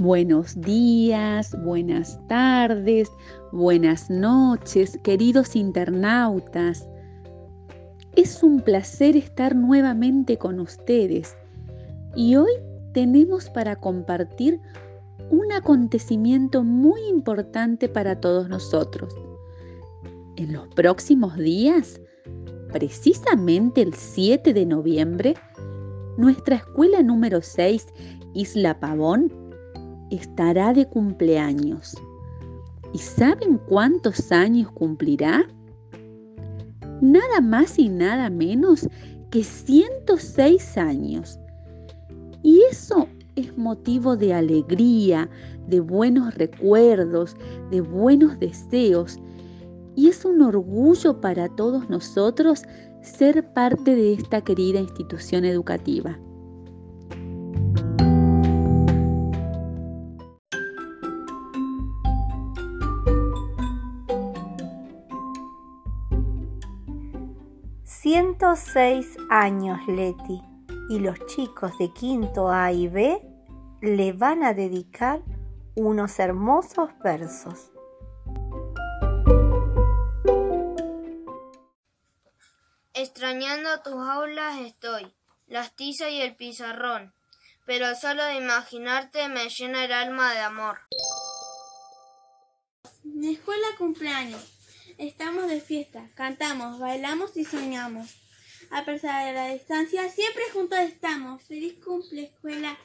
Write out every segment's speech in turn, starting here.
Buenos días, buenas tardes, buenas noches, queridos internautas. Es un placer estar nuevamente con ustedes y hoy tenemos para compartir un acontecimiento muy importante para todos nosotros. En los próximos días, precisamente el 7 de noviembre, nuestra escuela número 6, Isla Pavón, estará de cumpleaños. ¿Y saben cuántos años cumplirá? Nada más y nada menos que 106 años. Y eso es motivo de alegría, de buenos recuerdos, de buenos deseos. Y es un orgullo para todos nosotros ser parte de esta querida institución educativa. Seis años Leti y los chicos de quinto A y B le van a dedicar unos hermosos versos. Extrañando tus aulas estoy, las tizas y el pizarrón, pero solo de imaginarte me llena el alma de amor. Mi escuela cumpleaños. Estamos de fiesta, cantamos, bailamos y soñamos. A pesar de la distancia, siempre juntos estamos. Feliz cumple, escuela.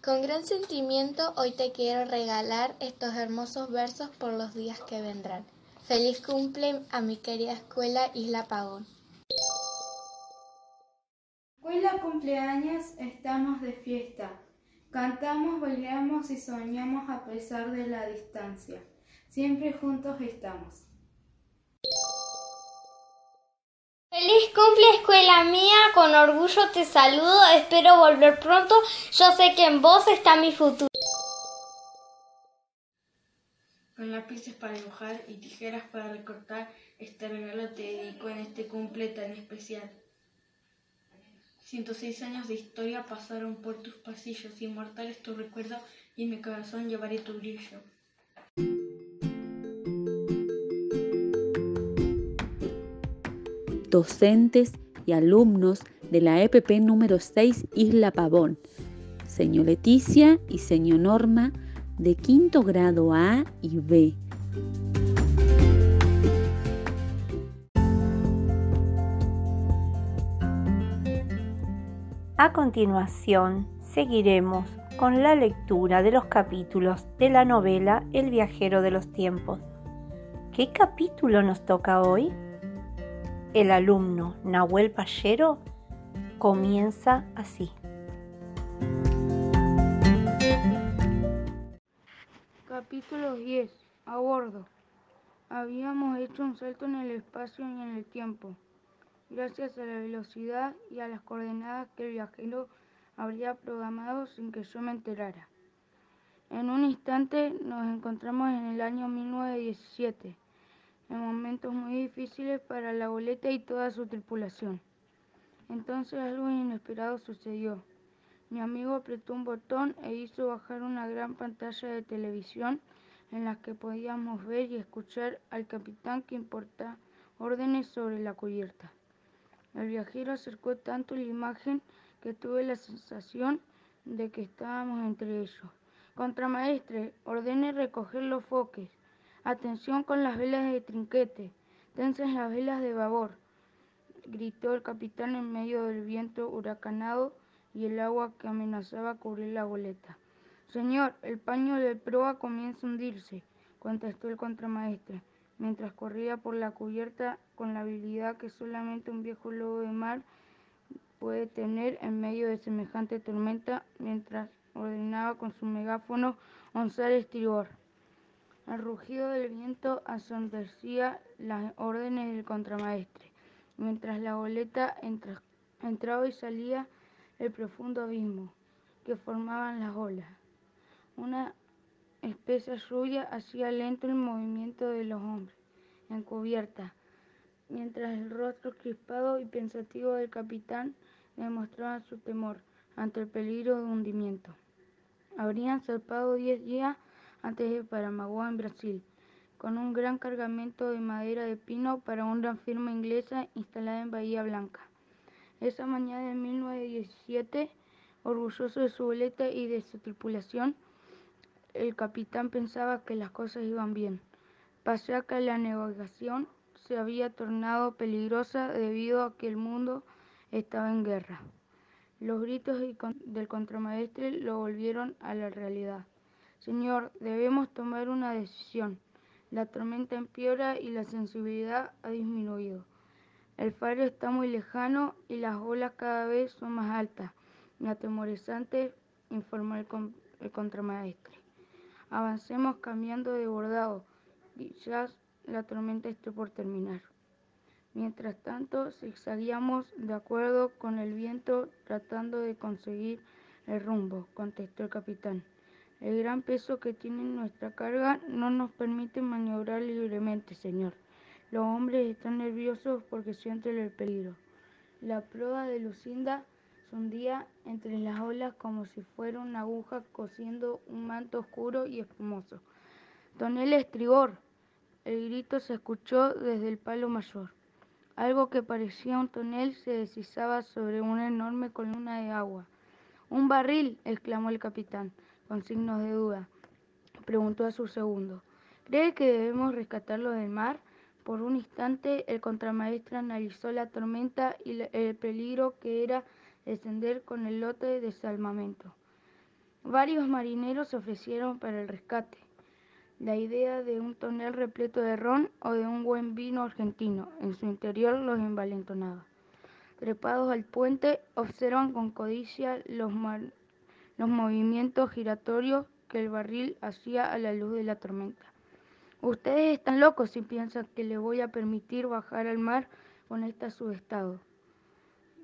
Con gran sentimiento hoy te quiero regalar estos hermosos versos por los días que vendrán. Feliz cumple a mi querida escuela Isla Pagón. Escuela cumpleaños, estamos de fiesta. Cantamos, bailamos y soñamos a pesar de la distancia. Siempre juntos estamos. Feliz cumple escuela mía, con orgullo te saludo, espero volver pronto, yo sé que en vos está mi futuro. Con lápices para dibujar y tijeras para recortar, este regalo te dedico en este cumple tan especial. 106 años de historia pasaron por tus pasillos, inmortales tu recuerdo y en mi corazón llevaré tu brillo. Docentes y alumnos de la EPP número 6 Isla Pavón, señor Leticia y señor Norma de quinto grado A y B. A continuación, seguiremos con la lectura de los capítulos de la novela El viajero de los tiempos. ¿Qué capítulo nos toca hoy? El alumno Nahuel Pallero comienza así. Capítulo 10. A bordo. Habíamos hecho un salto en el espacio y en el tiempo gracias a la velocidad y a las coordenadas que el viajero habría programado sin que yo me enterara. En un instante nos encontramos en el año 1917, en momentos muy difíciles para la boleta y toda su tripulación. Entonces algo inesperado sucedió. Mi amigo apretó un botón e hizo bajar una gran pantalla de televisión en la que podíamos ver y escuchar al capitán que importa órdenes sobre la cubierta. El viajero acercó tanto la imagen que tuve la sensación de que estábamos entre ellos. Contramaestre, ordene recoger los foques. Atención con las velas de trinquete. Tensen las velas de babor. Gritó el capitán en medio del viento huracanado y el agua que amenazaba cubrir la goleta. Señor, el paño de proa comienza a hundirse, contestó el contramaestre mientras corría por la cubierta con la habilidad que solamente un viejo lobo de mar puede tener en medio de semejante tormenta, mientras ordenaba con su megáfono onzar estribor. El rugido del viento asondecía las órdenes del contramaestre, mientras la goleta entraba y salía el profundo abismo que formaban las olas. Una espesa lluvia hacía lento el movimiento de los hombres en cubierta, mientras el rostro crispado y pensativo del capitán demostraba su temor. ante el peligro de hundimiento. Habrían zarpado diez días antes de Paramaguá, en Brasil, con un gran cargamento de madera de pino para una firma inglesa instalada en Bahía Blanca. Esa mañana de 1917, orgulloso de su boleta y de su tripulación, el capitán pensaba que las cosas iban bien. Pasó que la navegación se había tornado peligrosa debido a que el mundo estaba en guerra. Los gritos del contramaestre lo volvieron a la realidad. Señor, debemos tomar una decisión. La tormenta empeora y la sensibilidad ha disminuido. El faro está muy lejano y las olas cada vez son más altas y atemorizantes, informó el contramaestre. Avancemos cambiando de bordado. Quizás la tormenta esté por terminar. Mientras tanto, zigzagueamos de acuerdo con el viento tratando de conseguir el rumbo, contestó el capitán. El gran peso que tiene nuestra carga no nos permite maniobrar libremente, señor. Los hombres están nerviosos porque sienten el peligro. La proa de Lucinda se hundía entre las olas como si fuera una aguja cosiendo un manto oscuro y espumoso. Tonel estribor. El grito se escuchó desde el palo mayor. Algo que parecía un tonel se deslizaba sobre una enorme columna de agua. Un barril, exclamó el capitán, con signos de duda. Preguntó a su segundo. ¿Cree que debemos rescatarlo del mar? Por un instante el contramaestre analizó la tormenta y el peligro que era descender con el lote de desalmamento. Varios marineros se ofrecieron para el rescate. La idea de un tonel repleto de ron o de un buen vino argentino en su interior los envalentonaba. Trepados al puente, observan con codicia los, los movimientos giratorios que el barril hacía a la luz de la tormenta. Ustedes están locos si piensan que le voy a permitir bajar al mar con este subestado,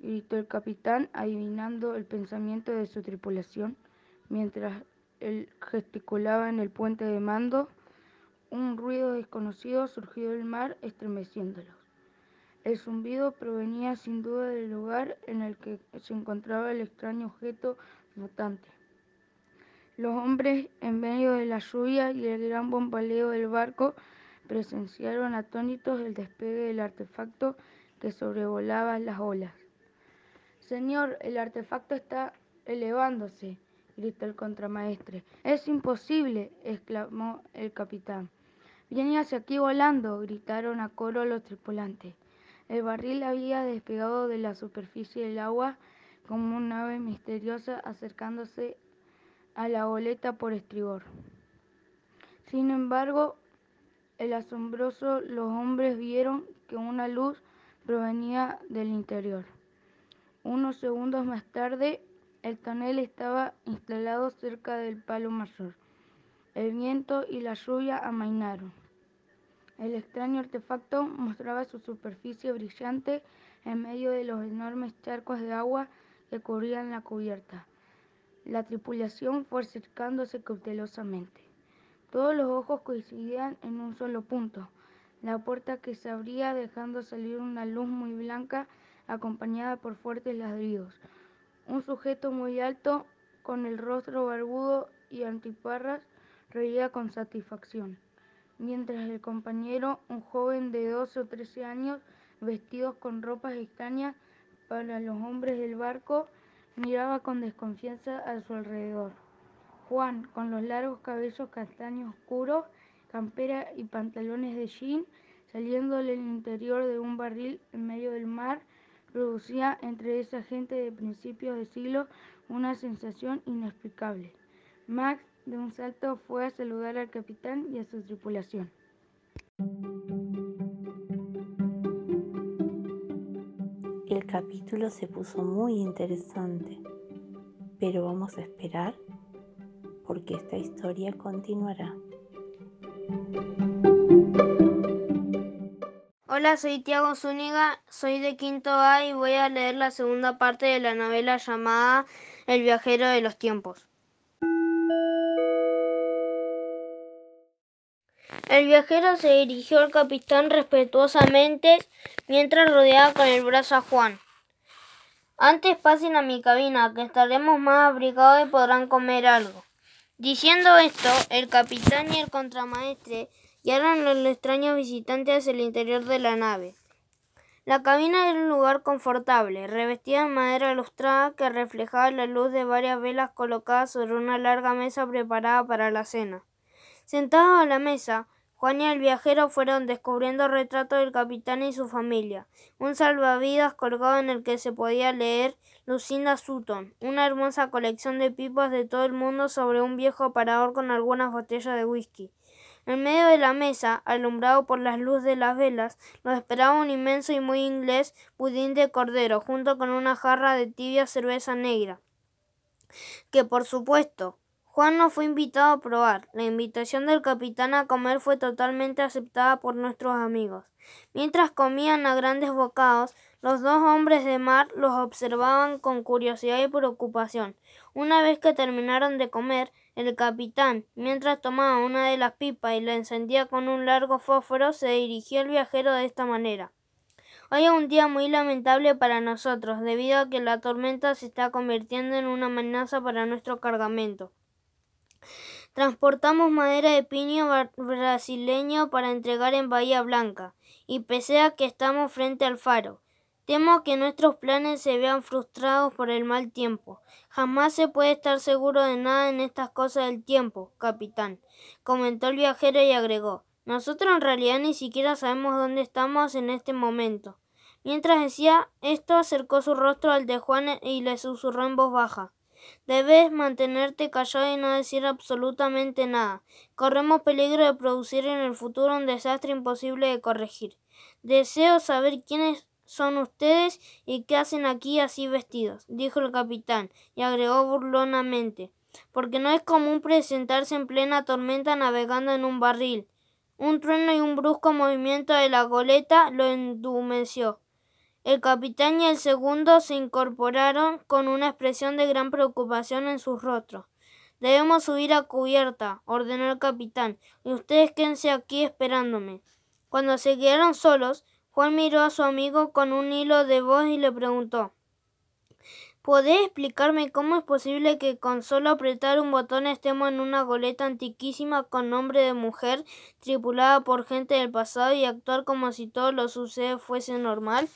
gritó el capitán, adivinando el pensamiento de su tripulación, mientras él gesticulaba en el puente de mando. Un ruido desconocido surgió del mar, estremeciéndolos. El zumbido provenía sin duda del lugar en el que se encontraba el extraño objeto flotante. Los hombres, en medio de la lluvia y el gran bombaleo del barco, presenciaron atónitos el despegue del artefacto que sobrevolaba las olas. Señor, el artefacto está elevándose, gritó el contramaestre. Es imposible, exclamó el capitán. Viene hacia aquí volando, gritaron a coro los tripulantes. El barril había despegado de la superficie del agua como un ave misteriosa acercándose a la goleta por estribor. Sin embargo, el asombroso los hombres vieron que una luz provenía del interior. Unos segundos más tarde, el tonel estaba instalado cerca del palo mayor. El viento y la lluvia amainaron. El extraño artefacto mostraba su superficie brillante en medio de los enormes charcos de agua que cubrían la cubierta. La tripulación fue acercándose cautelosamente. Todos los ojos coincidían en un solo punto, la puerta que se abría dejando salir una luz muy blanca acompañada por fuertes ladridos. Un sujeto muy alto, con el rostro barbudo y antiparras, reía con satisfacción, mientras el compañero, un joven de 12 o 13 años, vestidos con ropas extrañas para los hombres del barco, Miraba con desconfianza a su alrededor. Juan, con los largos cabellos castaños oscuros, campera y pantalones de jean, saliendo del interior de un barril en medio del mar, producía entre esa gente de principios de siglo una sensación inexplicable. Max de un salto fue a saludar al capitán y a su tripulación. El capítulo se puso muy interesante, pero vamos a esperar porque esta historia continuará. Hola, soy Tiago Zúñiga, soy de quinto A y voy a leer la segunda parte de la novela llamada El viajero de los tiempos. El viajero se dirigió al capitán respetuosamente mientras rodeaba con el brazo a Juan. Antes pasen a mi cabina, que estaremos más abrigados y podrán comer algo. Diciendo esto, el capitán y el contramaestre guiaron a los extraños visitantes hacia el interior de la nave. La cabina era un lugar confortable, revestida en madera ilustrada que reflejaba la luz de varias velas colocadas sobre una larga mesa preparada para la cena. Sentados a la mesa, Juan y el viajero fueron descubriendo retratos del capitán y su familia, un salvavidas colgado en el que se podía leer Lucinda Sutton, una hermosa colección de pipas de todo el mundo sobre un viejo aparador con algunas botellas de whisky. En medio de la mesa, alumbrado por las luces de las velas, los esperaba un inmenso y muy inglés pudín de cordero, junto con una jarra de tibia cerveza negra, que por supuesto Juan no fue invitado a probar. La invitación del capitán a comer fue totalmente aceptada por nuestros amigos. Mientras comían a grandes bocados, los dos hombres de mar los observaban con curiosidad y preocupación. Una vez que terminaron de comer, el capitán, mientras tomaba una de las pipas y la encendía con un largo fósforo, se dirigió al viajero de esta manera. Hoy es un día muy lamentable para nosotros, debido a que la tormenta se está convirtiendo en una amenaza para nuestro cargamento. Transportamos madera de piño brasileño para entregar en Bahía Blanca, y pese a que estamos frente al faro, Temo que nuestros planes se vean frustrados por el mal tiempo. Jamás se puede estar seguro de nada en estas cosas del tiempo, capitán, comentó el viajero y agregó Nosotros en realidad ni siquiera sabemos dónde estamos en este momento. Mientras decía esto, acercó su rostro al de Juan y le susurró en voz baja Debes mantenerte callado y no decir absolutamente nada. Corremos peligro de producir en el futuro un desastre imposible de corregir. Deseo saber quiénes son ustedes y qué hacen aquí así vestidos, dijo el capitán, y agregó burlonamente, porque no es común presentarse en plena tormenta navegando en un barril. Un trueno y un brusco movimiento de la goleta lo endumeció. El capitán y el segundo se incorporaron con una expresión de gran preocupación en sus rostros. Debemos subir a cubierta, ordenó el capitán, y ustedes quédense aquí esperándome. Cuando se quedaron solos, Juan miró a su amigo con un hilo de voz y le preguntó ¿Podés explicarme cómo es posible que con solo apretar un botón estemos en una goleta antiquísima con nombre de mujer, tripulada por gente del pasado y actuar como si todo lo sucede fuese normal?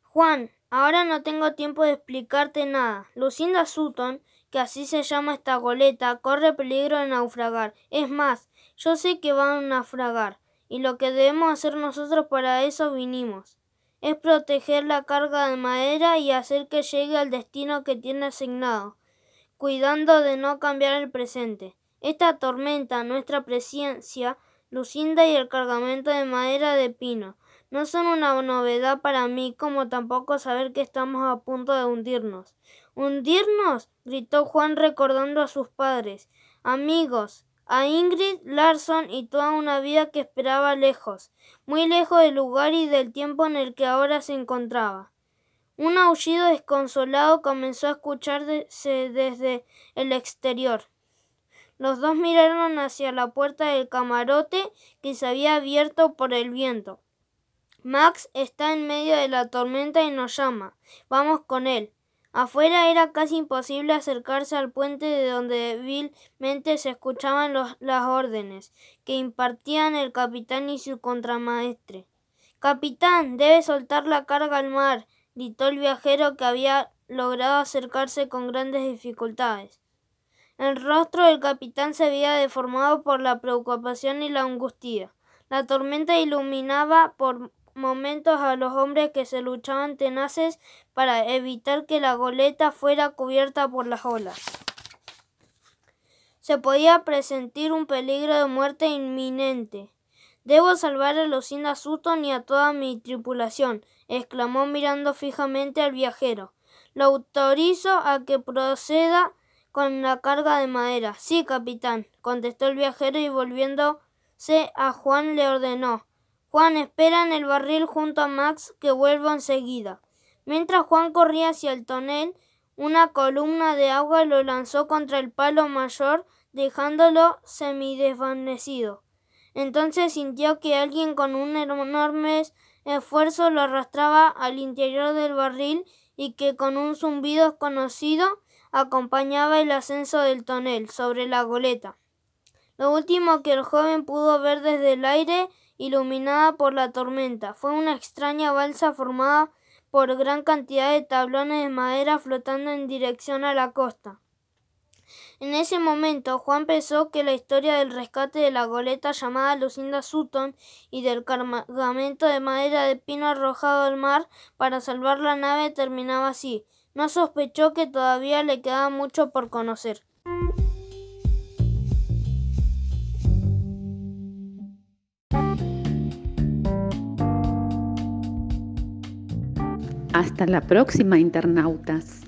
Juan, ahora no tengo tiempo de explicarte nada. Lucinda Sutton, que así se llama esta goleta, corre peligro de naufragar. Es más, yo sé que va a naufragar y lo que debemos hacer nosotros para eso vinimos es proteger la carga de madera y hacer que llegue al destino que tiene asignado, cuidando de no cambiar el presente. Esta tormenta, nuestra presencia, Lucinda y el cargamento de madera de pino, no son una novedad para mí, como tampoco saber que estamos a punto de hundirnos. ¿Hundirnos? gritó Juan recordando a sus padres. Amigos, a Ingrid Larson y toda una vida que esperaba lejos, muy lejos del lugar y del tiempo en el que ahora se encontraba. Un aullido desconsolado comenzó a escucharse desde el exterior. Los dos miraron hacia la puerta del camarote que se había abierto por el viento. Max está en medio de la tormenta y nos llama. Vamos con él. Afuera era casi imposible acercarse al puente de donde débilmente se escuchaban las órdenes que impartían el capitán y su contramaestre. Capitán, debe soltar la carga al mar, gritó el viajero que había logrado acercarse con grandes dificultades. El rostro del capitán se había deformado por la preocupación y la angustia. La tormenta iluminaba por momentos a los hombres que se luchaban tenaces para evitar que la goleta fuera cubierta por las olas. Se podía presentir un peligro de muerte inminente. Debo salvar a Lucinda Sutton y a toda mi tripulación, exclamó mirando fijamente al viajero. Lo autorizo a que proceda con la carga de madera. Sí, capitán, contestó el viajero y volviéndose a Juan le ordenó Juan espera en el barril junto a Max que vuelva enseguida. Mientras Juan corría hacia el tonel, una columna de agua lo lanzó contra el palo mayor, dejándolo semidesvanecido. Entonces sintió que alguien con un enorme esfuerzo lo arrastraba al interior del barril y que con un zumbido desconocido acompañaba el ascenso del tonel sobre la goleta. Lo último que el joven pudo ver desde el aire, iluminada por la tormenta, fue una extraña balsa formada por gran cantidad de tablones de madera flotando en dirección a la costa. En ese momento, Juan pensó que la historia del rescate de la goleta llamada Lucinda Sutton y del cargamento de madera de pino arrojado al mar para salvar la nave terminaba así. No sospechó que todavía le quedaba mucho por conocer. Hasta la próxima, internautas.